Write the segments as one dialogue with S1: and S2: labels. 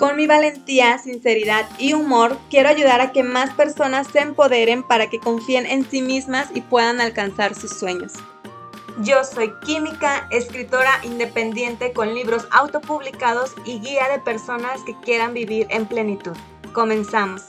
S1: Con mi valentía, sinceridad y humor, quiero ayudar a que más personas se empoderen para que confíen en sí mismas y puedan alcanzar sus sueños. Yo soy química, escritora independiente con libros autopublicados y guía de personas que quieran vivir en plenitud. Comenzamos.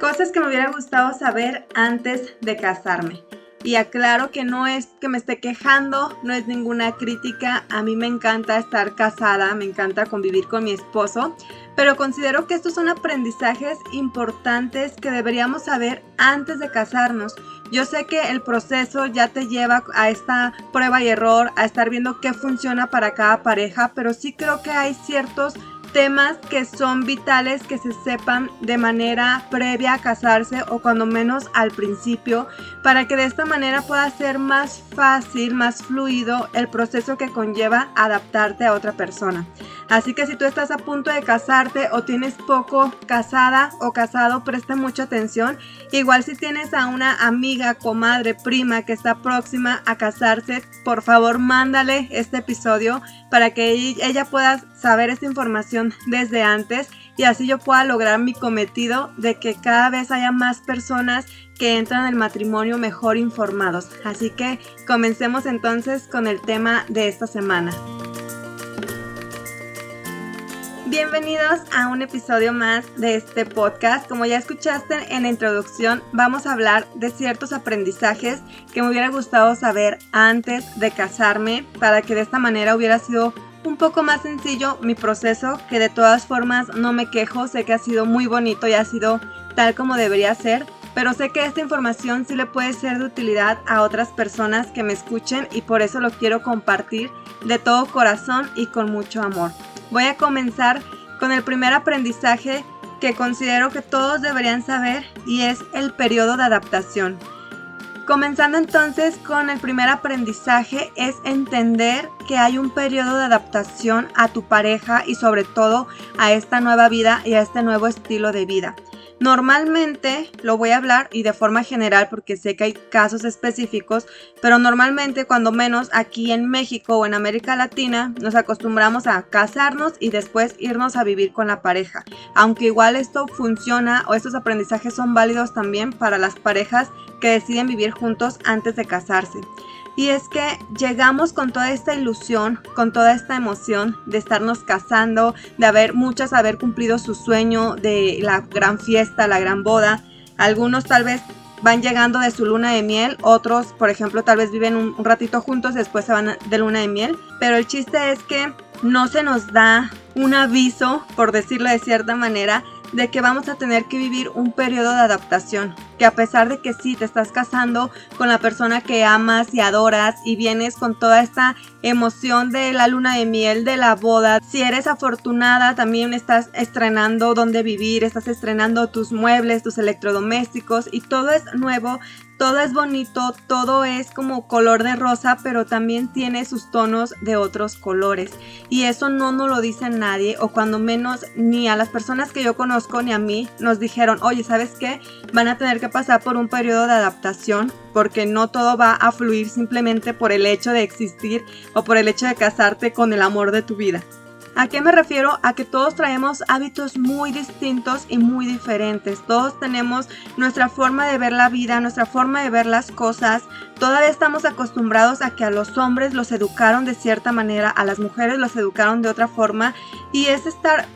S1: Cosas que me hubiera gustado saber antes de casarme. Y aclaro que no es que me esté quejando, no es ninguna crítica. A mí me encanta estar casada, me encanta convivir con mi esposo, pero considero que estos son aprendizajes importantes que deberíamos saber antes de casarnos. Yo sé que el proceso ya te lleva a esta prueba y error, a estar viendo qué funciona para cada pareja, pero sí creo que hay ciertos temas que son vitales que se sepan de manera previa a casarse o cuando menos al principio para que de esta manera pueda ser más fácil, más fluido el proceso que conlleva adaptarte a otra persona. Así que si tú estás a punto de casarte o tienes poco casada o casado, presta mucha atención. Igual si tienes a una amiga, comadre, prima que está próxima a casarse, por favor mándale este episodio para que ella pueda saber esta información desde antes y así yo pueda lograr mi cometido de que cada vez haya más personas que entran al matrimonio mejor informados. Así que comencemos entonces con el tema de esta semana. Bienvenidos a un episodio más de este podcast. Como ya escuchaste en la introducción, vamos a hablar de ciertos aprendizajes que me hubiera gustado saber antes de casarme para que de esta manera hubiera sido un poco más sencillo mi proceso, que de todas formas no me quejo, sé que ha sido muy bonito y ha sido tal como debería ser, pero sé que esta información sí le puede ser de utilidad a otras personas que me escuchen y por eso lo quiero compartir de todo corazón y con mucho amor. Voy a comenzar con el primer aprendizaje que considero que todos deberían saber y es el periodo de adaptación. Comenzando entonces con el primer aprendizaje es entender que hay un periodo de adaptación a tu pareja y sobre todo a esta nueva vida y a este nuevo estilo de vida. Normalmente, lo voy a hablar y de forma general porque sé que hay casos específicos, pero normalmente cuando menos aquí en México o en América Latina nos acostumbramos a casarnos y después irnos a vivir con la pareja. Aunque igual esto funciona o estos aprendizajes son válidos también para las parejas que deciden vivir juntos antes de casarse. Y es que llegamos con toda esta ilusión, con toda esta emoción de estarnos casando, de haber muchas haber cumplido su sueño de la gran fiesta, la gran boda. Algunos tal vez van llegando de su luna de miel, otros, por ejemplo, tal vez viven un, ratito juntos, después se van de luna de miel. Pero el chiste es que no se nos da un aviso, por decirlo de cierta manera, de que vamos a tener que vivir un periodo de adaptación, que a pesar de que sí te estás casando con la persona que amas y adoras y vienes con toda esta emoción de la luna de miel, de la boda, si eres afortunada también estás estrenando dónde vivir, estás estrenando tus muebles, tus electrodomésticos y todo es nuevo, todo es bonito, todo es como color de rosa, pero también tiene sus tonos de otros colores. Y eso no nos lo dice nadie, o cuando menos ni a las personas que yo conozco ni a mí nos dijeron, oye, ¿sabes qué? Van a tener que pasar por un periodo de adaptación, porque no todo va a fluir simplemente por el hecho de existir o por el hecho de casarte con el amor de tu vida. ¿A qué me refiero? A que todos traemos hábitos muy distintos y muy diferentes. Todos tenemos nuestra forma de ver la vida, nuestra forma de ver las cosas. Todavía estamos acostumbrados a que a los hombres los educaron de cierta manera, a las mujeres los educaron de otra forma. Y es estar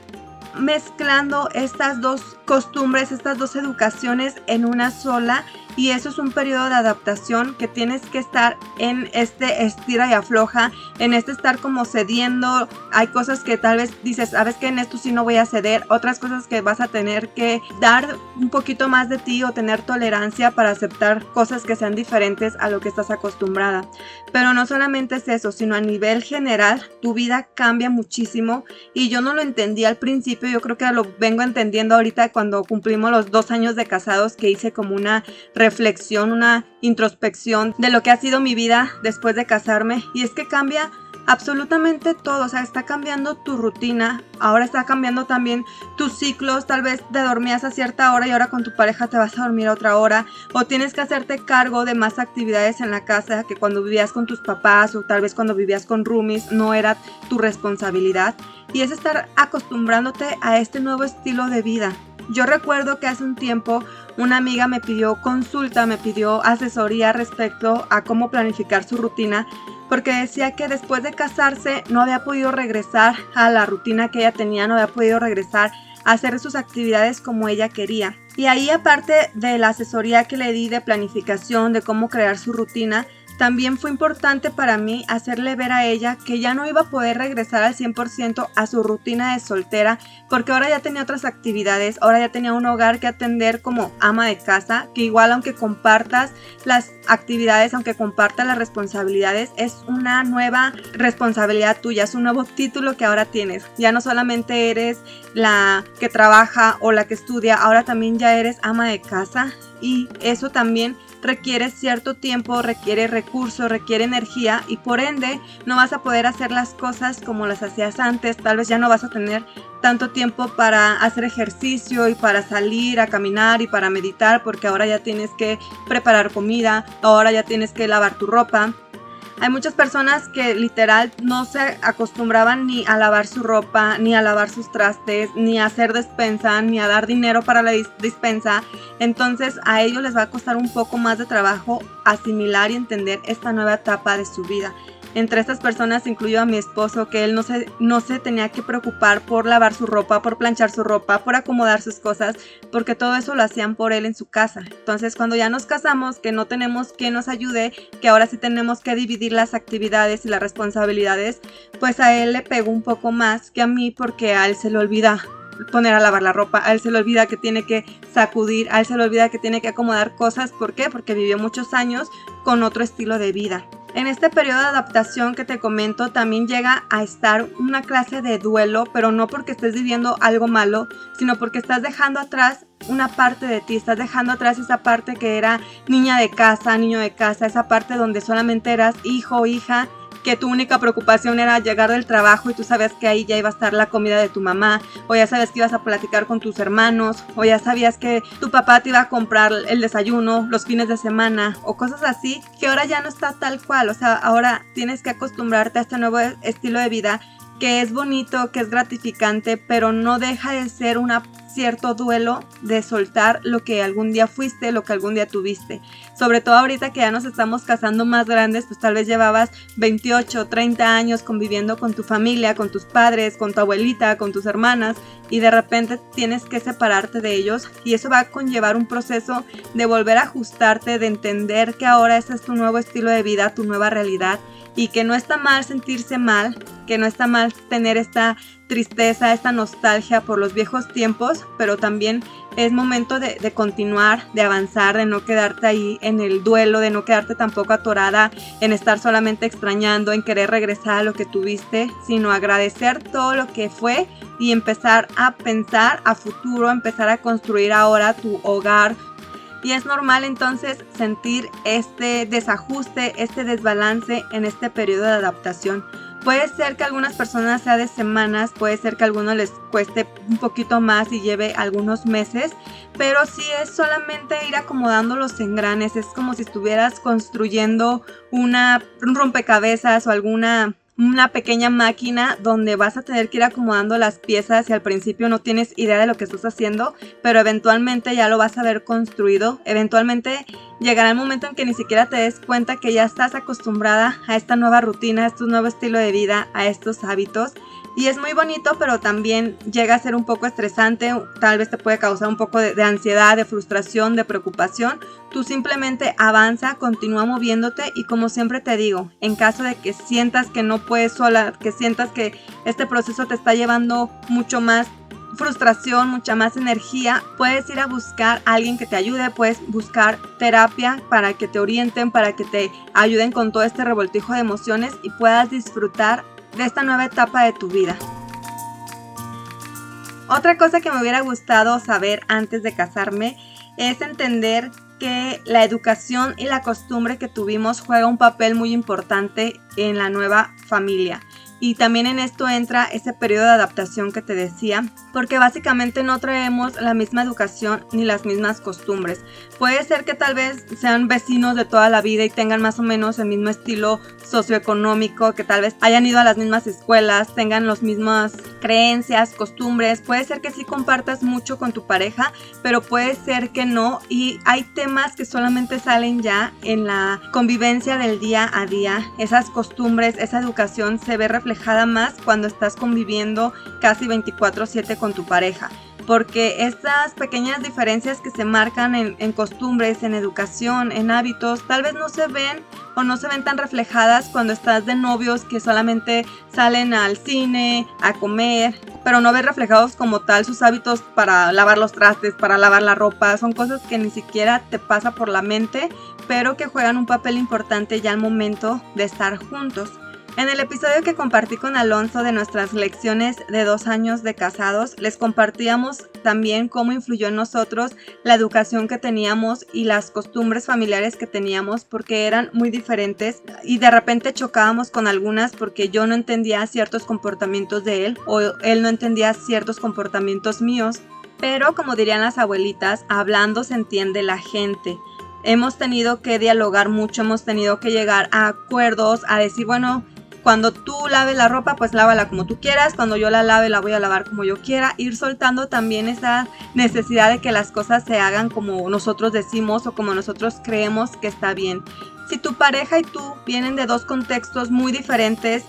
S1: mezclando estas dos costumbres, estas dos educaciones en una sola y eso es un periodo de adaptación que tienes que estar en este estira y afloja, en este estar como cediendo. Hay cosas que tal vez dices, sabes que en esto sí no voy a ceder, otras cosas que vas a tener que dar un poquito más de ti o tener tolerancia para aceptar cosas que sean diferentes a lo que estás acostumbrada. Pero no solamente es eso, sino a nivel general, tu vida cambia muchísimo y yo no lo entendí al principio, yo creo que lo vengo entendiendo ahorita cuando cumplimos los dos años de casados que hice como una reflexión, una introspección de lo que ha sido mi vida después de casarme y es que cambia absolutamente todo, o sea, está cambiando tu rutina, ahora está cambiando también tus ciclos, tal vez te dormías a cierta hora y ahora con tu pareja te vas a dormir a otra hora, o tienes que hacerte cargo de más actividades en la casa que cuando vivías con tus papás o tal vez cuando vivías con roomies no era tu responsabilidad, y es estar acostumbrándote a este nuevo estilo de vida. Yo recuerdo que hace un tiempo una amiga me pidió consulta, me pidió asesoría respecto a cómo planificar su rutina, porque decía que después de casarse no había podido regresar a la rutina que ella tenía, no había podido regresar a hacer sus actividades como ella quería. Y ahí aparte de la asesoría que le di de planificación, de cómo crear su rutina, también fue importante para mí hacerle ver a ella que ya no iba a poder regresar al 100% a su rutina de soltera porque ahora ya tenía otras actividades, ahora ya tenía un hogar que atender como ama de casa, que igual aunque compartas las actividades, aunque compartas las responsabilidades, es una nueva responsabilidad tuya, es un nuevo título que ahora tienes. Ya no solamente eres la que trabaja o la que estudia, ahora también ya eres ama de casa y eso también requiere cierto tiempo, requiere recursos, requiere energía y por ende no vas a poder hacer las cosas como las hacías antes, tal vez ya no vas a tener tanto tiempo para hacer ejercicio y para salir a caminar y para meditar porque ahora ya tienes que preparar comida, ahora ya tienes que lavar tu ropa hay muchas personas que literal no se acostumbraban ni a lavar su ropa, ni a lavar sus trastes, ni a hacer despensa, ni a dar dinero para la dispensa. Entonces a ellos les va a costar un poco más de trabajo asimilar y entender esta nueva etapa de su vida. Entre estas personas incluyo a mi esposo, que él no se, no se tenía que preocupar por lavar su ropa, por planchar su ropa, por acomodar sus cosas, porque todo eso lo hacían por él en su casa. Entonces, cuando ya nos casamos, que no tenemos quien nos ayude, que ahora sí tenemos que dividir las actividades y las responsabilidades, pues a él le pegó un poco más que a mí porque a él se le olvida poner a lavar la ropa, a él se le olvida que tiene que sacudir, a él se le olvida que tiene que acomodar cosas. ¿Por qué? Porque vivió muchos años con otro estilo de vida. En este periodo de adaptación que te comento también llega a estar una clase de duelo, pero no porque estés viviendo algo malo, sino porque estás dejando atrás una parte de ti, estás dejando atrás esa parte que era niña de casa, niño de casa, esa parte donde solamente eras hijo o hija que tu única preocupación era llegar del trabajo y tú sabías que ahí ya iba a estar la comida de tu mamá, o ya sabes que ibas a platicar con tus hermanos, o ya sabías que tu papá te iba a comprar el desayuno los fines de semana, o cosas así, que ahora ya no está tal cual, o sea, ahora tienes que acostumbrarte a este nuevo estilo de vida que es bonito, que es gratificante, pero no deja de ser una cierto duelo de soltar lo que algún día fuiste, lo que algún día tuviste. Sobre todo ahorita que ya nos estamos casando más grandes, pues tal vez llevabas 28, 30 años conviviendo con tu familia, con tus padres, con tu abuelita, con tus hermanas y de repente tienes que separarte de ellos y eso va a conllevar un proceso de volver a ajustarte, de entender que ahora ese es tu nuevo estilo de vida, tu nueva realidad y que no está mal sentirse mal, que no está mal tener esta tristeza, esta nostalgia por los viejos tiempos, pero también es momento de, continuar, de avanzar, de no quedarte ahí en el duelo, de no quedarte tampoco atorada en estar solamente extrañando, en querer regresar a lo que tuviste, sino agradecer todo lo que fue y empezar a pensar a futuro, empezar a construir ahora tu hogar, y es normal entonces sentir este desajuste, este desbalance en este periodo de adaptación. Puede ser que algunas personas sea de semanas, puede ser que a algunos les cueste un poquito más y lleve algunos meses, pero si es solamente ir acomodando los engranes, es como si estuvieras construyendo una, un rompecabezas o alguna una pequeña máquina donde vas a tener que ir acomodando las piezas y al principio no tienes idea de lo que estás haciendo, pero eventualmente ya lo vas a ver construido. Eventualmente llegará el momento en que ni siquiera te des cuenta que ya estás acostumbrada a esta nueva rutina, a este nuevo estilo de vida, a estos hábitos y es muy bonito, pero también llega a ser un poco estresante, tal vez te puede causar un poco de, ansiedad, de frustración, de preocupación. Tú simplemente avanza, continúa moviéndote y como siempre te digo, en caso de que sientas que no puedes sola, que sientas que este proceso te está llevando mucho más frustración, mucha más energía, puedes ir a buscar a alguien que te ayude, puedes buscar terapia para que te orienten, para que te ayuden con todo este revoltijo de emociones y puedas disfrutar de esta nueva etapa de tu vida. Otra cosa que me hubiera gustado saber antes de casarme es entender que la educación y la costumbre que tuvimos juega un papel muy importante en la nueva familia. Y también en esto entra ese periodo de adaptación que te decía, porque básicamente no traemos la misma educación ni las mismas costumbres. Puede ser que tal vez sean vecinos de toda la vida y tengan más o menos el mismo estilo socioeconómico, que tal vez hayan ido a las mismas escuelas, tengan las mismas creencias, costumbres. Puede ser que sí compartas mucho con tu pareja, pero puede ser que no. Y hay temas que solamente salen ya en la convivencia del día a día. Esas costumbres, esa educación se ve reflejada reflejada más cuando estás conviviendo casi 24/7 con tu pareja. Porque estas pequeñas diferencias que se marcan en, costumbres, en educación, en hábitos, tal vez no se ven o no se ven tan reflejadas cuando estás de novios que solamente salen al cine, a comer, pero no ves reflejados como tal sus hábitos para lavar los trastes, para lavar la ropa. Son cosas que ni siquiera te pasa por la mente, pero que juegan un papel importante ya al momento de estar juntos. En el episodio que compartí con Alonso de nuestras lecciones de dos años de casados, les compartíamos también cómo influyó en nosotros la educación que teníamos y las costumbres familiares que teníamos porque eran muy diferentes y de repente chocábamos con algunas porque yo no entendía ciertos comportamientos de él o él no entendía ciertos comportamientos míos. Pero como dirían las abuelitas, hablando se entiende la gente hemos tenido que dialogar mucho, hemos tenido que llegar a acuerdos, a decir, bueno, cuando tú laves la ropa, pues lávala como tú quieras. Cuando yo la lave, la voy a lavar como yo quiera. Ir soltando también esa necesidad de que las cosas se hagan como nosotros decimos o como nosotros creemos que está bien. Si tu pareja y tú vienen de dos contextos muy diferentes,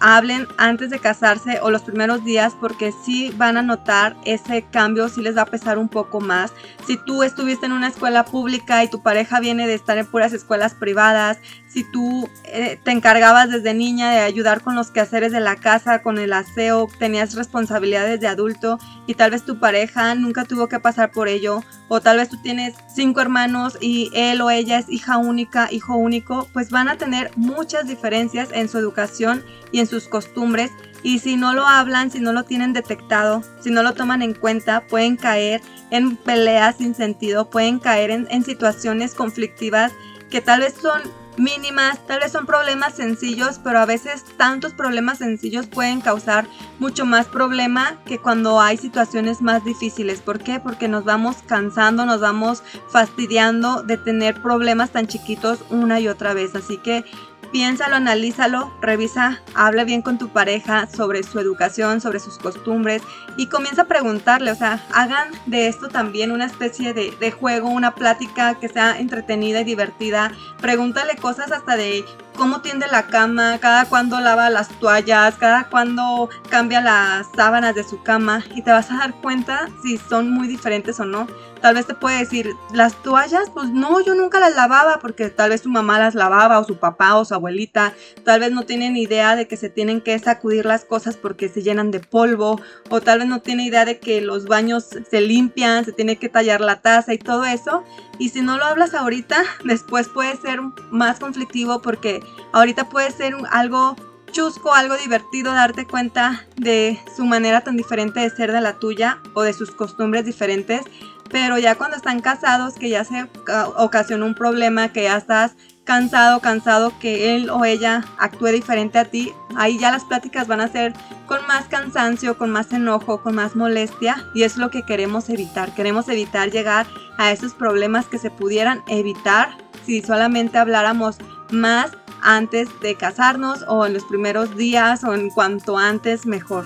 S1: hablen antes de casarse o los primeros días porque sí van a notar ese cambio, sí les va a pesar un poco más. Si tú estuviste en una escuela pública y tu pareja viene de estar en puras escuelas privadas, si tú eh, te encargabas desde niña de ayudar con los quehaceres de la casa, con el aseo, tenías responsabilidades de adulto y tal vez tu pareja nunca tuvo que pasar por ello, o tal vez tú tienes cinco hermanos y él o ella es hija única, hijo único, pues van a tener muchas diferencias en su educación y en sus costumbres y si no lo hablan, si no lo tienen detectado, si no lo toman en cuenta, pueden caer en peleas sin sentido, pueden caer en, situaciones conflictivas que tal vez son mínimas, tal vez son problemas sencillos, pero a veces tantos problemas sencillos pueden causar mucho más problema que cuando hay situaciones más difíciles. ¿Por qué? Porque nos vamos cansando, nos vamos fastidiando de tener problemas tan chiquitos una y otra vez. Así que piénsalo, analízalo, revisa, habla bien con tu pareja sobre su educación, sobre sus costumbres y comienza a preguntarle, o sea, hagan de esto también una especie de, de juego, una plática que sea entretenida y divertida. Pregúntale cosas hasta de cómo tiende la cama, cada cuando lava las toallas, cada cuando cambia las sábanas de su cama y te vas a dar cuenta si son muy diferentes o no. Tal vez te puede decir, las toallas, pues no, yo nunca las lavaba porque tal vez su mamá las lavaba o su papá o su abuelita, tal vez no tienen idea de que se tienen que sacudir las cosas porque se llenan de polvo o tal vez no tiene idea de que los baños se limpian, se tiene que tallar la taza y todo eso. Y si no lo hablas ahorita, después puede ser más conflictivo porque ahorita puede ser algo chusco, algo divertido darte cuenta de su manera tan diferente de ser de la tuya o de sus costumbres diferentes. Pero ya cuando están casados, que ya se ocasionó un problema, que ya estás cansado, cansado que él o ella actúe diferente a ti, ahí ya las pláticas van a ser con más cansancio, con más enojo, con más molestia y es lo que queremos evitar. Queremos evitar llegar a esos problemas que se pudieran evitar si solamente habláramos más antes de casarnos o en los primeros días o en cuanto antes mejor.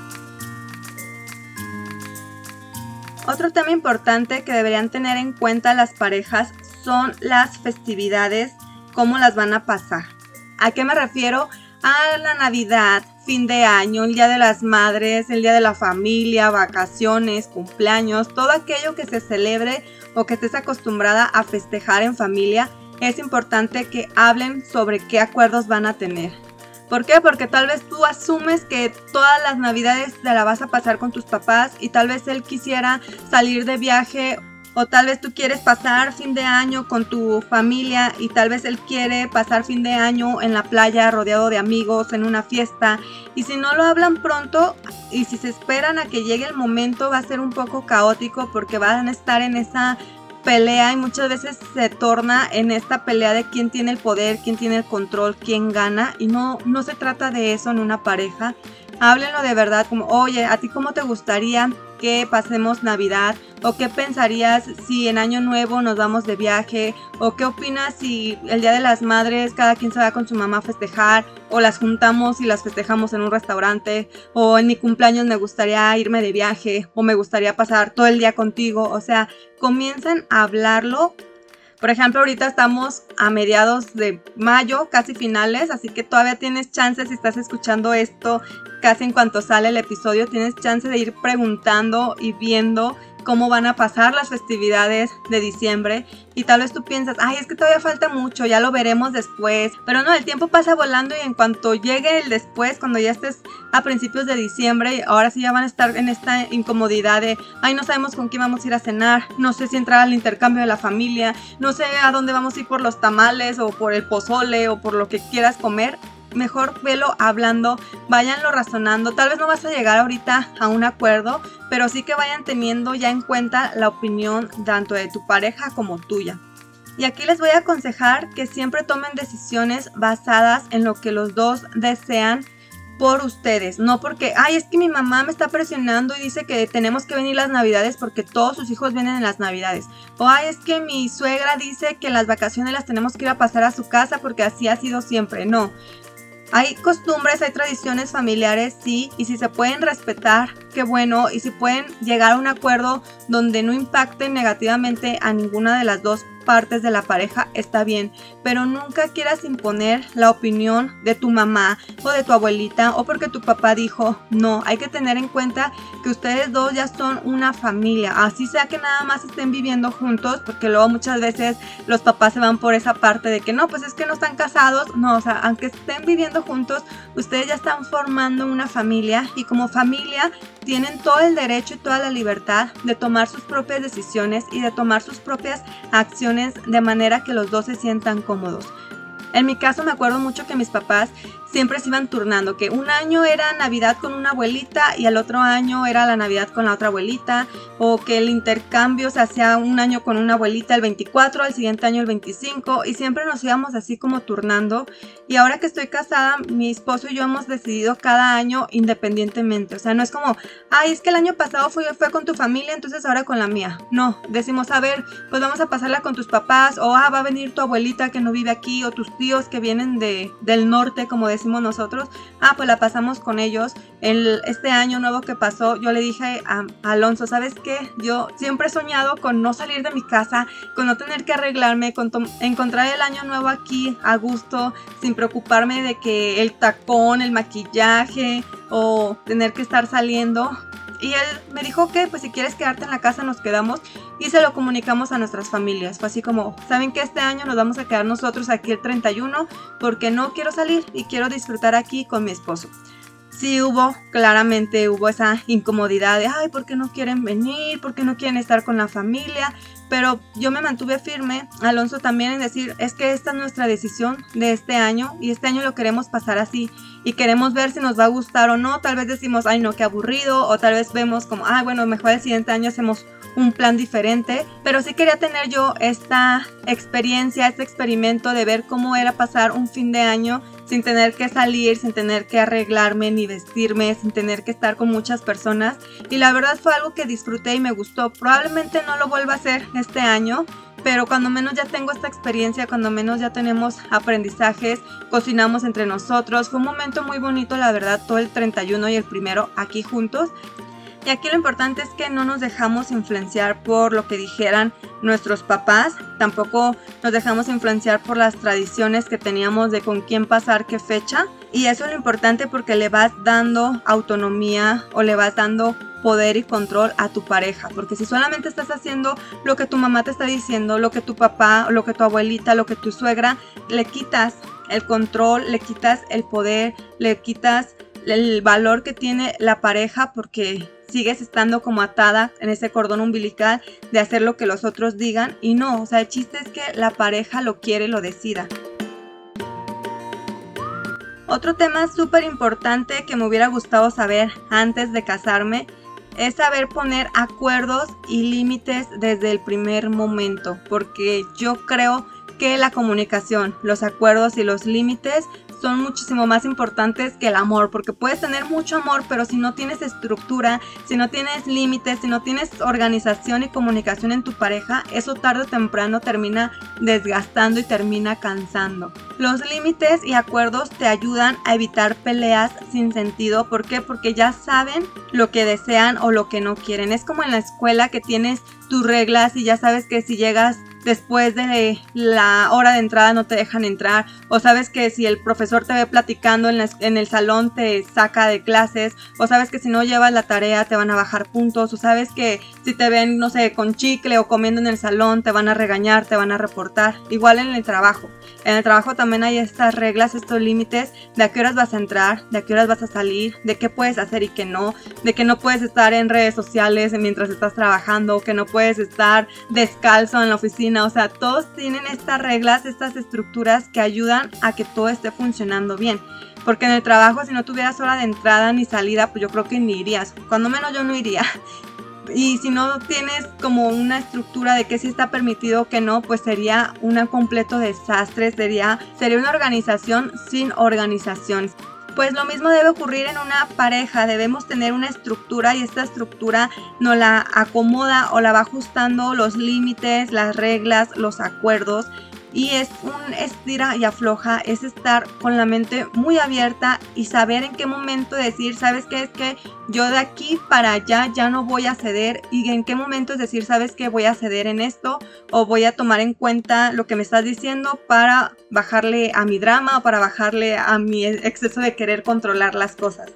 S1: Otro tema importante que deberían tener en cuenta las parejas son las festividades cómo las van a pasar. ¿A qué me refiero? A la Navidad, fin de año, el día de las madres, el día de la familia, vacaciones, cumpleaños, todo aquello que se celebre o que estés acostumbrada a festejar en familia, es importante que hablen sobre qué acuerdos van a tener. ¿Por qué? Porque tal vez tú asumes que todas las navidades te la vas a pasar con tus papás y tal vez él quisiera salir de viaje o tal vez tú quieres pasar fin de año con tu familia y tal vez él quiere pasar fin de año en la playa rodeado de amigos, en una fiesta. Y si no lo hablan pronto y si se esperan a que llegue el momento va a ser un poco caótico porque van a estar en esa pelea y muchas veces se torna en esta pelea de quién tiene el poder, quién tiene el control, quién gana y no, no se trata de eso en una pareja. Háblenlo de verdad como, oye, ¿a ti cómo te gustaría que pasemos Navidad? ¿O qué pensarías si en Año Nuevo nos vamos de viaje? ¿O qué opinas si el Día de las Madres cada quien se va con su mamá a festejar? ¿O las juntamos y las festejamos en un restaurante? ¿O en mi cumpleaños me gustaría irme de viaje? ¿O me gustaría pasar todo el día contigo? O sea, comiencen a hablarlo por ejemplo, ahorita estamos a mediados de mayo, casi finales, así que todavía tienes chance si estás escuchando esto casi en cuanto sale el episodio, tienes chance de ir preguntando y viendo cómo van a pasar las festividades de diciembre y tal vez tú piensas, ay, es que todavía falta mucho, ya lo veremos después, pero no, el tiempo pasa volando y en cuanto llegue el después, cuando ya estés a principios de diciembre, ahora sí ya van a estar en esta incomodidad de, ay, no sabemos con quién vamos a ir a cenar, no sé si entrar al intercambio de la familia, no sé a dónde vamos a ir por los tamales o por el pozole o por lo que quieras comer, mejor velo hablando, váyanlo razonando. Tal vez no vas a llegar ahorita a un acuerdo, pero sí que vayan teniendo ya en cuenta la opinión tanto de tu pareja como tuya. Y aquí les voy a aconsejar que siempre tomen decisiones basadas en lo que los dos desean por ustedes, no porque, ay, es que mi mamá me está presionando y dice que tenemos que venir las navidades porque todos sus hijos vienen en las navidades. O, ay, es que mi suegra dice que las vacaciones las tenemos que ir a pasar a su casa porque así ha sido siempre. No, hay costumbres, hay tradiciones familiares, sí, y si se pueden respetar, qué bueno, y si pueden llegar a un acuerdo donde no impacten negativamente a ninguna de las dos partes de la pareja está bien, pero nunca quieras imponer la opinión de tu mamá o de tu abuelita o porque tu papá dijo, no, hay que tener en cuenta que ustedes dos ya son una familia, así sea que nada más estén viviendo juntos, porque luego muchas veces los papás se van por esa parte de que no, pues es que no están casados, no, o sea, aunque estén viviendo juntos, ustedes ya están formando una familia y como familia tienen todo el derecho y toda la libertad de tomar sus propias decisiones y de tomar sus propias acciones de manera que los dos se sientan cómodos. En mi caso me acuerdo mucho que mis papás siempre se iban turnando, que un año era Navidad con una abuelita y el otro año era la Navidad con la otra abuelita, o que el intercambio se hacía un año con una abuelita el 24, al siguiente año el 25, y siempre nos íbamos así como turnando. Y ahora que estoy casada, mi esposo y yo hemos decidido cada año independientemente, o sea, no es como, ay, es que el año pasado fue, fue con tu familia, entonces ahora con la mía. No, decimos, a ver, pues vamos a pasarla con tus papás, o ah, va a venir tu abuelita que no vive aquí, o tus tíos que vienen de, del norte, como decimos nosotros, ah, pues la pasamos con ellos. El, este año nuevo que pasó, yo le dije a, Alonso, ¿sabes qué? Yo siempre he soñado con no salir de mi casa, con no tener que arreglarme, con encontrar el año nuevo aquí a gusto, sin preocuparme de que el tacón, el maquillaje o tener que estar saliendo. Y él me dijo que, pues si quieres quedarte en la casa, nos quedamos y se lo comunicamos a nuestras familias. Fue así como, ¿saben que este año nos vamos a quedar nosotros aquí el 31 porque no quiero salir y quiero disfrutar aquí con mi esposo? Sí hubo, claramente hubo esa incomodidad de, ay, ¿por qué no quieren venir? ¿Por qué no quieren estar con la familia? Pero yo me mantuve firme, Alonso también en decir, es que esta es nuestra decisión de este año y este año lo queremos pasar así y queremos ver si nos va a gustar o no. Tal vez decimos, ay, no, qué aburrido, o tal vez vemos como, ay, bueno, mejor el siguiente año hacemos un plan diferente, pero sí quería tener yo esta experiencia, este experimento de ver cómo era pasar un fin de año sin tener que salir, sin tener que arreglarme ni vestirme, sin tener que estar con muchas personas. Y la verdad fue algo que disfruté y me gustó. Probablemente no lo vuelva a hacer este año, pero cuando menos ya tengo esta experiencia, cuando menos ya tenemos aprendizajes, cocinamos entre nosotros. Fue un momento muy bonito, la verdad, todo el 31 y el primero aquí juntos. Y aquí lo importante es que no nos dejamos influenciar por lo que dijeran nuestros papás, tampoco nos dejamos influenciar por las tradiciones que teníamos de con quién pasar qué fecha. Y eso es lo importante porque le vas dando autonomía o le vas dando poder y control a tu pareja. Porque si solamente estás haciendo lo que tu mamá te está diciendo, lo que tu papá, lo que tu abuelita, lo que tu suegra, le quitas el control, le quitas el poder, le quitas el valor que tiene la pareja porque sigues estando como atada en ese cordón umbilical de hacer lo que los otros digan y no, o sea, el chiste es que la pareja lo quiere y lo decida. Otro tema súper importante que me hubiera gustado saber antes de casarme es saber poner acuerdos y límites desde el primer momento, porque yo creo que la comunicación, los acuerdos y los límites son muchísimo más importantes que el amor, porque puedes tener mucho amor, pero si no tienes estructura, si no tienes límites, si no tienes organización y comunicación en tu pareja, eso tarde o temprano termina desgastando y termina cansando. Los límites y acuerdos te ayudan a evitar peleas sin sentido. ¿Por qué? Porque ya saben lo que desean o lo que no quieren. Es como en la escuela que tienes tus reglas y ya sabes que si llegas después de la hora de entrada no te dejan entrar. O sabes que si el profesor te ve platicando en, el salón te saca de clases. O sabes que si no llevas la tarea te van a bajar puntos. O sabes que si te ven no sé con chicle o comiendo en el salón te van a regañar, te van a reportar, igual en el trabajo. En el trabajo también hay estas reglas, estos límites de a qué horas vas a entrar, de a qué horas vas a salir, de qué puedes hacer y qué no, de que no puedes estar en redes sociales mientras estás trabajando, que no puedes estar descalzo en la oficina o sea, todos tienen estas reglas, estas estructuras que ayudan a que todo esté funcionando bien. Porque en el trabajo, si no tuvieras hora de entrada ni salida, pues yo creo que ni irías. Cuando menos yo no iría. Y si no tienes como una estructura de qué sí está permitido o qué no, pues sería un completo desastre, sería, sería una organización sin organización. Pues lo mismo debe ocurrir en una pareja, debemos tener una estructura y esta estructura nos la acomoda o la va ajustando los límites, las reglas, los acuerdos y es un estira y afloja, es estar con la mente muy abierta y saber en qué momento decir, sabes qué es que yo de aquí para allá ya no voy a ceder. Y en qué momento es decir, sabes que voy a ceder en esto o voy a tomar en cuenta lo que me estás diciendo para bajarle a mi drama o para bajarle a mi exceso de querer controlar las cosas.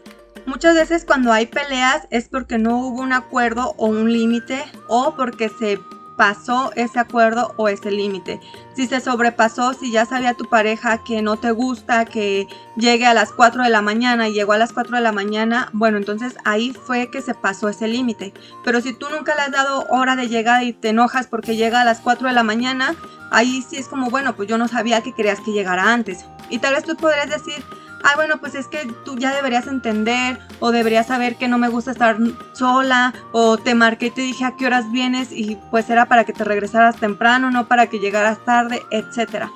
S1: Muchas veces cuando hay peleas es porque no hubo un acuerdo o un límite o porque se pasó ese acuerdo o ese límite. Si se sobrepasó, si ya sabía tu pareja que no te gusta que llegue a las 4 de la mañana y llegó a las 4 de la mañana, bueno, entonces ahí fue que se pasó ese límite. Pero si tú nunca le has dado hora de llegada y te enojas porque llega a las 4 de la mañana, ahí sí es como, bueno, pues yo no sabía que querías que llegara antes. Y tal vez tú podrías decir, ay, bueno, pues es que tú ya deberías entender o deberías saber que no me gusta estar sola o te marqué y te dije a qué horas vienes y pues era para que te regresaras temprano, no para que llegaras tarde, etcétera.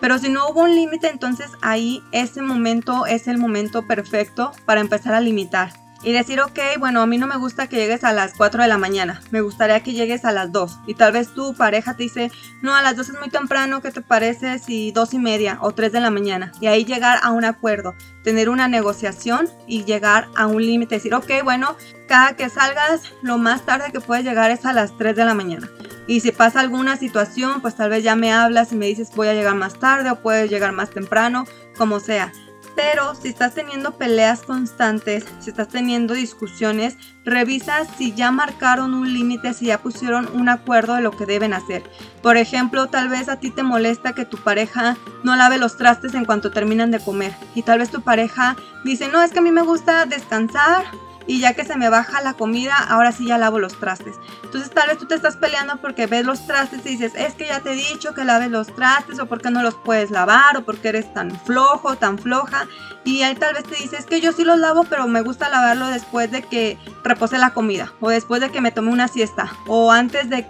S1: Pero si no hubo un límite, entonces ahí ese momento es el momento perfecto para empezar a limitar y decir, ok, bueno, a mí no me gusta que llegues a las 4 de la mañana, me gustaría que llegues a las 2. Y tal vez tu pareja te dice, no, a las 2 es muy temprano, ¿qué te parece si 2 y media o 3 de la mañana? Y ahí llegar a un acuerdo, tener una negociación y llegar a un límite, decir, ok, bueno, cada que salgas, lo más tarde que puedes llegar es a las 3 de la mañana. Y si pasa alguna situación, pues tal vez ya me hablas y me dices voy a llegar más tarde o puedes llegar más temprano, como sea. Pero si estás teniendo peleas constantes, si estás teniendo discusiones, revisa si ya marcaron un límite, si ya pusieron un acuerdo de lo que deben hacer. Por ejemplo, tal vez a ti te molesta que tu pareja no lave los trastes en cuanto terminan de comer. Y tal vez tu pareja dice, no, es que a mí me gusta descansar y ya que se me baja la comida, ahora sí ya lavo los trastes. Entonces tal vez tú te estás peleando porque ves los trastes y dices, es que ya te he dicho que laves los trastes o porque no los puedes lavar o porque eres tan flojo, tan floja. Y ahí tal vez te dices, es que yo sí los lavo, pero me gusta lavarlo después de que repose la comida o después de que me tome una siesta o antes de,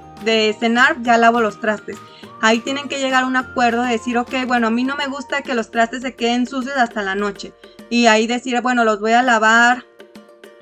S1: cenar ya lavo los trastes. Ahí tienen que llegar a un acuerdo de decir, ok, bueno, a mí no me gusta que los trastes se queden sucios hasta la noche. Y ahí decir, bueno, los voy a lavar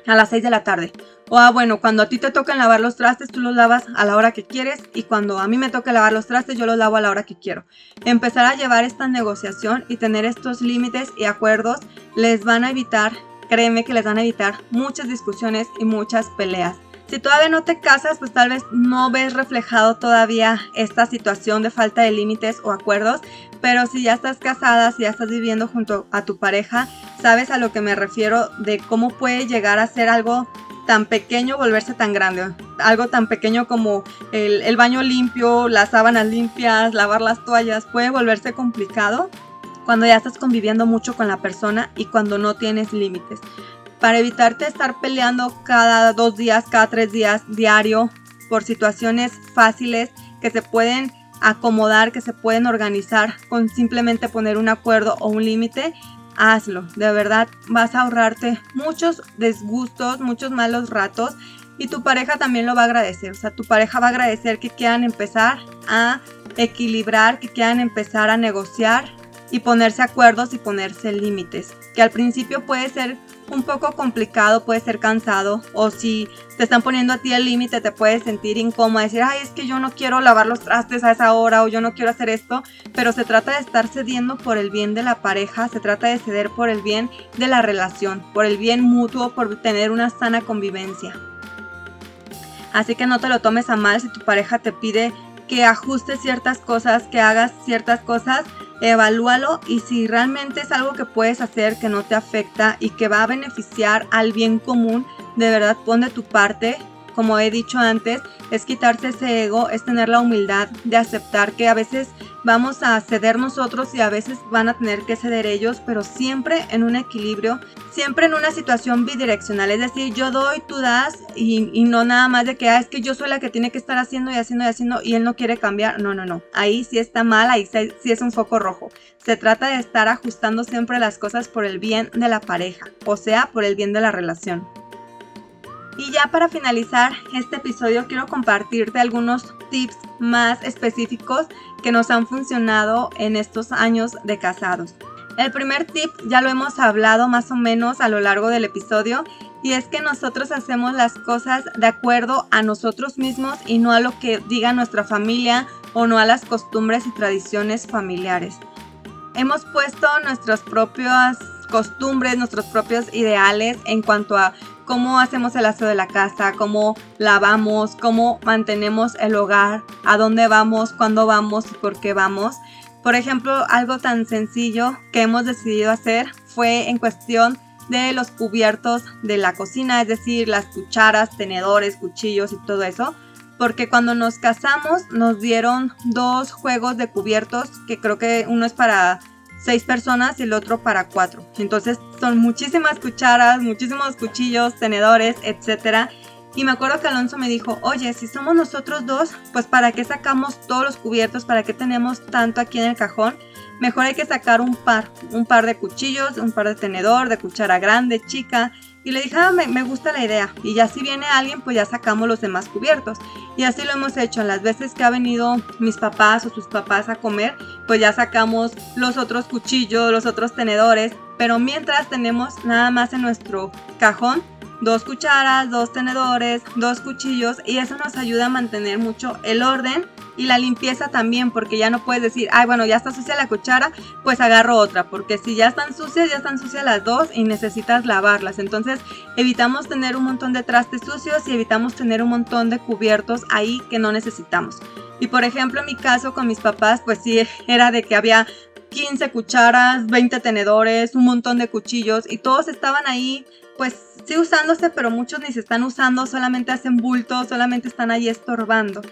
S1: a las 6 de la tarde. O ah, bueno, cuando a ti te tocan lavar los trastes, tú los lavas a la hora que quieres y cuando a mí me toca lavar los trastes, yo los lavo a la hora que quiero. Empezar a llevar esta negociación y tener estos límites y acuerdos les van a evitar créeme que les van a evitar muchas discusiones y muchas peleas. Si todavía no te casas, pues tal vez no ves reflejado todavía esta situación de falta de límites o acuerdos, pero si ya estás casada, si ya estás viviendo junto a tu pareja, sabes a lo que me refiero de cómo puede llegar a ser algo tan pequeño volverse tan grande. Algo tan pequeño como el, el, baño limpio, las sábanas limpias, lavar las toallas, puede volverse complicado cuando ya estás conviviendo mucho con la persona y cuando no tienes límites para evitarte estar peleando cada dos días, cada tres días, diario, por situaciones fáciles que se pueden acomodar, que se pueden organizar con simplemente poner un acuerdo o un límite, hazlo. De verdad vas a ahorrarte muchos disgustos, muchos malos ratos y tu pareja también lo va a agradecer. O sea, tu pareja va a agradecer que quieran empezar a equilibrar, que quieran empezar a negociar y ponerse acuerdos y ponerse límites. Que al principio puede ser un poco complicado, puede ser cansado o si te están poniendo a ti el límite te puedes sentir incómodo, decir, ay, es que yo no quiero lavar los trastes a esa hora o yo no quiero hacer esto, pero se trata de estar cediendo por el bien de la pareja, se trata de ceder por el bien de la relación, por el bien mutuo, por tener una sana convivencia. Así que no te lo tomes a mal si tu pareja te pide que ajustes ciertas cosas, que hagas ciertas cosas, evalúalo y si realmente es algo que puedes hacer que no te afecta y que va a beneficiar al bien común, de verdad pon de tu parte. Como he dicho antes, es quitarse ese ego, es tener la humildad de aceptar que a veces vamos a ceder nosotros y a veces van a tener que ceder ellos, pero siempre en un equilibrio, siempre en una situación bidireccional, es decir, yo doy, tú das y, no nada más de que ah, es que yo soy la que tiene que estar haciendo y haciendo y haciendo y él no quiere cambiar, no, no, no, ahí sí está mal, ahí sí es un foco rojo. Se trata de estar ajustando siempre las cosas por el bien de la pareja, o sea, por el bien de la relación. Y ya para finalizar este episodio quiero compartirte algunos tips más específicos que nos han funcionado en estos años de casados. El primer tip ya lo hemos hablado más o menos a lo largo del episodio y es que nosotros hacemos las cosas de acuerdo a nosotros mismos y no a lo que diga nuestra familia o no a las costumbres y tradiciones familiares. Hemos puesto nuestras propias costumbres, nuestros propios ideales en cuanto a cómo hacemos el aseo de la casa, cómo lavamos, cómo mantenemos el hogar, a dónde vamos, cuándo vamos y por qué vamos. Por ejemplo, algo tan sencillo que hemos decidido hacer fue en cuestión de los cubiertos de la cocina, es decir, las cucharas, tenedores, cuchillos y todo eso. Porque cuando nos casamos nos dieron dos juegos de cubiertos que creo que uno es para seis personas y el otro para cuatro. Entonces son muchísimas cucharas, muchísimos cuchillos, tenedores, etc. Y me acuerdo que Alonso me dijo, oye, si somos nosotros dos, pues ¿para qué sacamos todos los cubiertos? ¿Para qué tenemos tanto aquí en el cajón? Mejor hay que sacar un par, un par de cuchillos, un par de tenedor, de cuchara grande, chica y le dije, ah, me, gusta la idea. Y ya si viene alguien, pues ya sacamos los demás cubiertos. Y así lo hemos hecho. Las veces que ha venido mis papás o sus papás a comer, pues ya sacamos los otros cuchillos, los otros tenedores. Pero mientras tenemos nada más en nuestro cajón dos cucharas, dos tenedores, dos cuchillos y eso nos ayuda a mantener mucho el orden y la limpieza también, porque ya no puedes decir, ay, bueno, ya está sucia la cuchara, pues agarro otra, porque si ya están sucias, ya están sucias las dos y necesitas lavarlas. Entonces, evitamos tener un montón de trastes sucios y evitamos tener un montón de cubiertos ahí que no necesitamos. Y por ejemplo, en mi caso con mis papás, pues sí, era de que había 15 cucharas, 20 tenedores, un montón de cuchillos y todos estaban ahí pues sí usándose, pero muchos ni se están usando, solamente hacen bulto, solamente están ahí estorbando.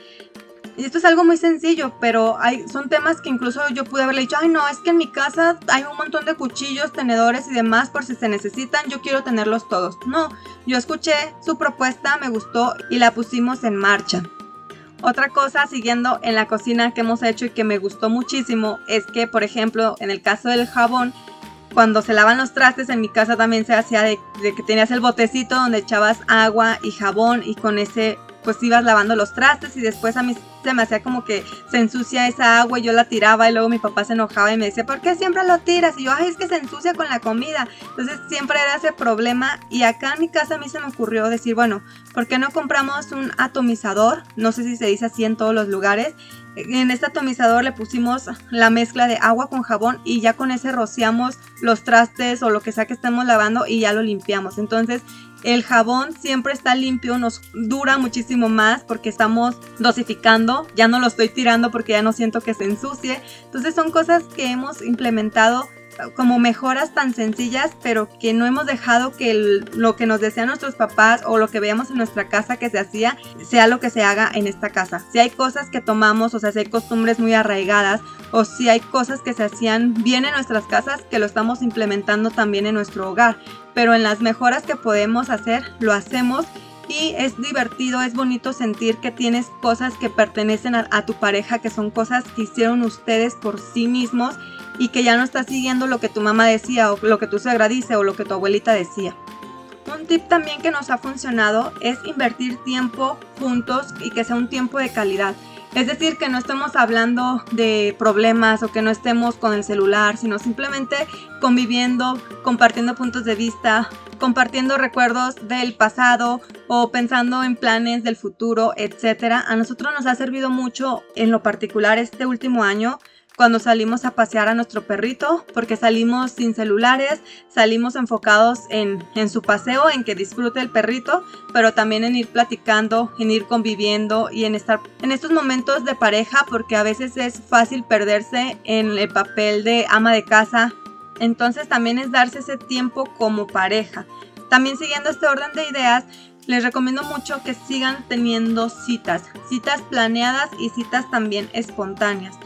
S1: Y esto es algo muy sencillo, pero hay, son temas que incluso yo pude haberle dicho, ay no, es que en mi casa hay un montón de cuchillos, tenedores y demás por si se necesitan, yo quiero tenerlos todos. No, yo escuché su propuesta, me gustó y la pusimos en marcha. Otra cosa, siguiendo en la cocina que hemos hecho y que me gustó muchísimo, es que, por ejemplo, en el caso del jabón, cuando se lavan los trastes, en mi casa también se hacía de, que tenías el botecito donde echabas agua y jabón y con ese pues ibas lavando los trastes y después a mí se me hacía como que se ensucia esa agua y yo la tiraba y luego mi papá se enojaba y me decía, ¿por qué siempre lo tiras? Y yo, ay, es que se ensucia con la comida. Entonces siempre era ese problema y acá en mi casa a mí se me ocurrió decir, bueno, ¿por qué no compramos un atomizador? No sé si se dice así en todos los lugares. En este atomizador le pusimos la mezcla de agua con jabón y ya con ese rociamos los trastes o lo que sea que estemos lavando y ya lo limpiamos. Entonces el jabón siempre está limpio, nos dura muchísimo más porque estamos dosificando, ya no lo estoy tirando porque ya no siento que se ensucie. Entonces son cosas que hemos implementado como mejoras tan sencillas, pero que no hemos dejado que lo que nos desean nuestros papás o lo que veamos en nuestra casa que se hacía sea lo que se haga en esta casa. Si hay cosas que tomamos, o sea, si hay costumbres muy arraigadas, o si hay cosas que se hacían bien en nuestras casas, que lo estamos implementando también en nuestro hogar. Pero en las mejoras que podemos hacer, lo hacemos y es divertido, es bonito sentir que tienes cosas que pertenecen a, tu pareja, que son cosas que hicieron ustedes por sí mismos y que ya no estás siguiendo lo que tu mamá decía o lo que tu suegra dice o lo que tu abuelita decía. Un tip también que nos ha funcionado es invertir tiempo juntos y que sea un tiempo de calidad. Es decir, que no estemos hablando de problemas o que no estemos con el celular, sino simplemente conviviendo, compartiendo puntos de vista, compartiendo recuerdos del pasado o pensando en planes del futuro, etc. A nosotros nos ha servido mucho en lo particular este último año cuando salimos a pasear a nuestro perrito, porque salimos sin celulares, salimos enfocados en, en, su paseo, en que disfrute el perrito, pero también en ir platicando, en ir conviviendo y en estar en estos momentos de pareja, porque a veces es fácil perderse en el papel de ama de casa. Entonces también es darse ese tiempo como pareja. También siguiendo este orden de ideas, les recomiendo mucho que sigan teniendo citas, citas planeadas y citas también espontáneas.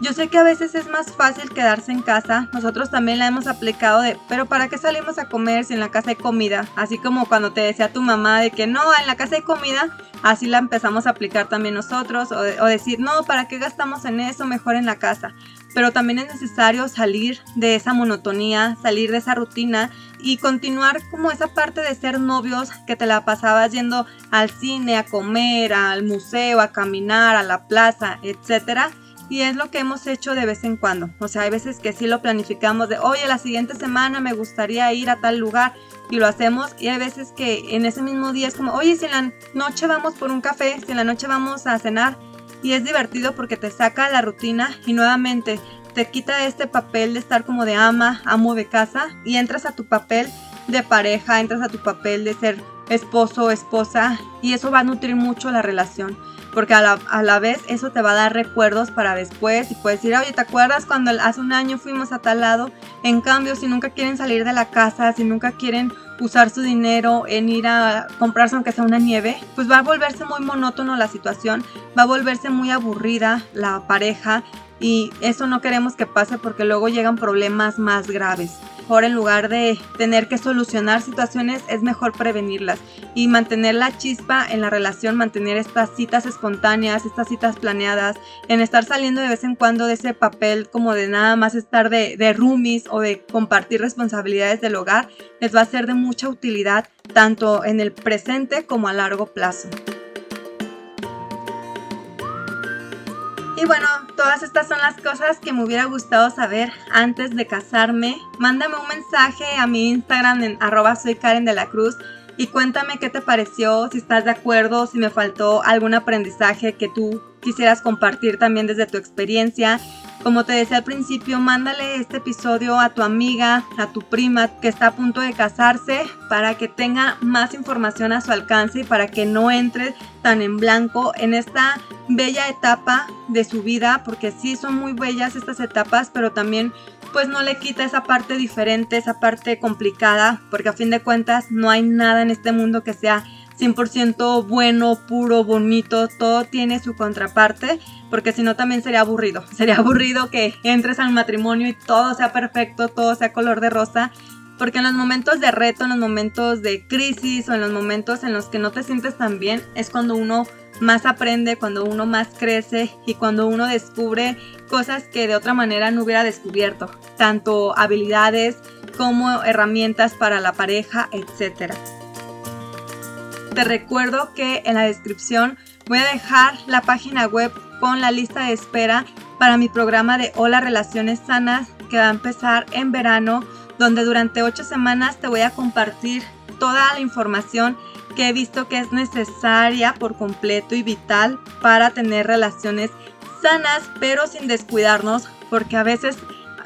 S1: Yo sé que a veces es más fácil quedarse en casa, nosotros también la hemos aplicado de, pero ¿para qué salimos a comer si en la casa hay comida? Así como cuando te decía tu mamá de que no, en la casa hay comida, así la empezamos a aplicar también nosotros, o, o decir, no, ¿para qué gastamos en eso? Mejor en la casa. Pero también es necesario salir de esa monotonía, salir de esa rutina y continuar como esa parte de ser novios que te la pasabas yendo al cine, a comer, al museo, a caminar, a la plaza, etcétera y es lo que hemos hecho de vez en cuando. O sea, hay veces que sí lo planificamos de, oye, la siguiente semana me gustaría ir a tal lugar y lo hacemos. Y hay veces que en ese mismo día es como, oye, si en la noche vamos por un café, si en la noche vamos a cenar. Y es divertido porque te saca la rutina y nuevamente te quita este papel de estar como de ama, amo de casa y entras a tu papel de pareja, entras a tu papel de ser esposo o esposa y eso va a nutrir mucho la relación porque a la, a la, vez eso te va a dar recuerdos para después y puedes decir, oye, ¿te acuerdas cuando hace un año fuimos a tal lado? En cambio, si nunca quieren salir de la casa, si nunca quieren usar su dinero en ir a comprarse aunque sea una nieve, pues va a volverse muy monótono la situación, va a volverse muy aburrida la pareja y eso no queremos que pase porque luego llegan problemas más graves mejor en lugar de tener que solucionar situaciones, es mejor prevenirlas y mantener la chispa en la relación, mantener estas citas espontáneas, estas citas planeadas, en estar saliendo de vez en cuando de ese papel como de nada más estar de, de roomies o de compartir responsabilidades del hogar, les va a ser de mucha utilidad tanto en el presente como a largo plazo. Y bueno, todas estas son las cosas que me hubiera gustado saber antes de casarme. Mándame un mensaje a mi Instagram en arroba Karen de la Cruz y cuéntame qué te pareció, si estás de acuerdo, si me faltó algún aprendizaje que tú quisieras compartir también desde tu experiencia. Como te decía al principio, mándale este episodio a tu amiga, a tu prima que está a punto de casarse para que tenga más información a su alcance y para que no entre tan en blanco en esta bella etapa de su vida, porque sí son muy bellas estas etapas, pero también pues no le quita esa parte diferente, esa parte complicada, porque a fin de cuentas no hay nada en este mundo que sea 100% bueno, puro, bonito, todo tiene su contraparte, porque si no también sería aburrido. Sería aburrido que entres al matrimonio y todo sea perfecto, todo sea color de rosa, porque en los momentos de reto, en los momentos de crisis o en los momentos en los que no te sientes tan bien, es cuando uno más aprende, cuando uno más crece y cuando uno descubre cosas que de otra manera no hubiera descubierto, tanto habilidades como herramientas para la pareja, etcétera. Te recuerdo que en la descripción voy a dejar la página web con la lista de espera para mi programa de Hola Relaciones Sanas que va a empezar en verano, donde durante ocho semanas te voy a compartir toda la información que he visto que es necesaria por completo y vital para tener relaciones sanas, pero sin descuidarnos, porque a veces,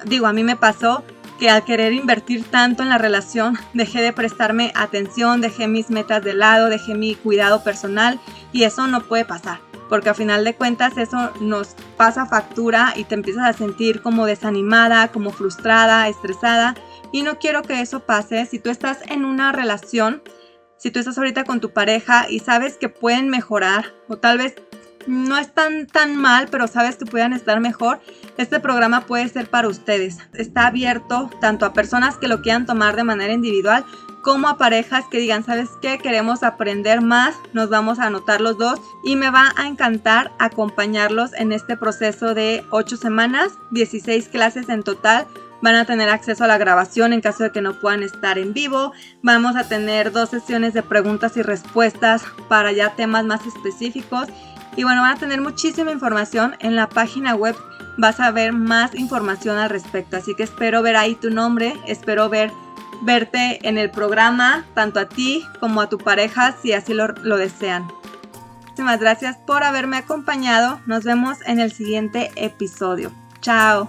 S1: digo, a mí me pasó que al querer invertir tanto en la relación, dejé de prestarme atención, dejé mis metas de lado, dejé mi cuidado personal y eso no puede pasar porque a final de cuentas eso nos pasa factura y te empiezas a sentir como desanimada, como frustrada, estresada y no quiero que eso pase. Si tú estás en una relación, si tú estás ahorita con tu pareja y sabes que pueden mejorar o tal vez no están tan mal, pero sabes que puedan estar mejor, este programa puede ser para ustedes. Está abierto tanto a personas que lo quieran tomar de manera individual como a parejas que digan, ¿sabes qué? Queremos aprender más, nos vamos a anotar los dos y me va a encantar acompañarlos en este proceso de 8 semanas, 16 clases en total. Van a tener acceso a la grabación en caso de que no puedan estar en vivo. Vamos a tener dos sesiones de preguntas y respuestas para ya temas más específicos. Y bueno, van a tener muchísima información en la página web. Vas a ver más información al respecto. Así que espero ver ahí tu nombre, espero ver verte en el programa, tanto a ti como a tu pareja, si así lo, lo desean. Muchísimas gracias por haberme acompañado. Nos vemos en el siguiente episodio. Chao.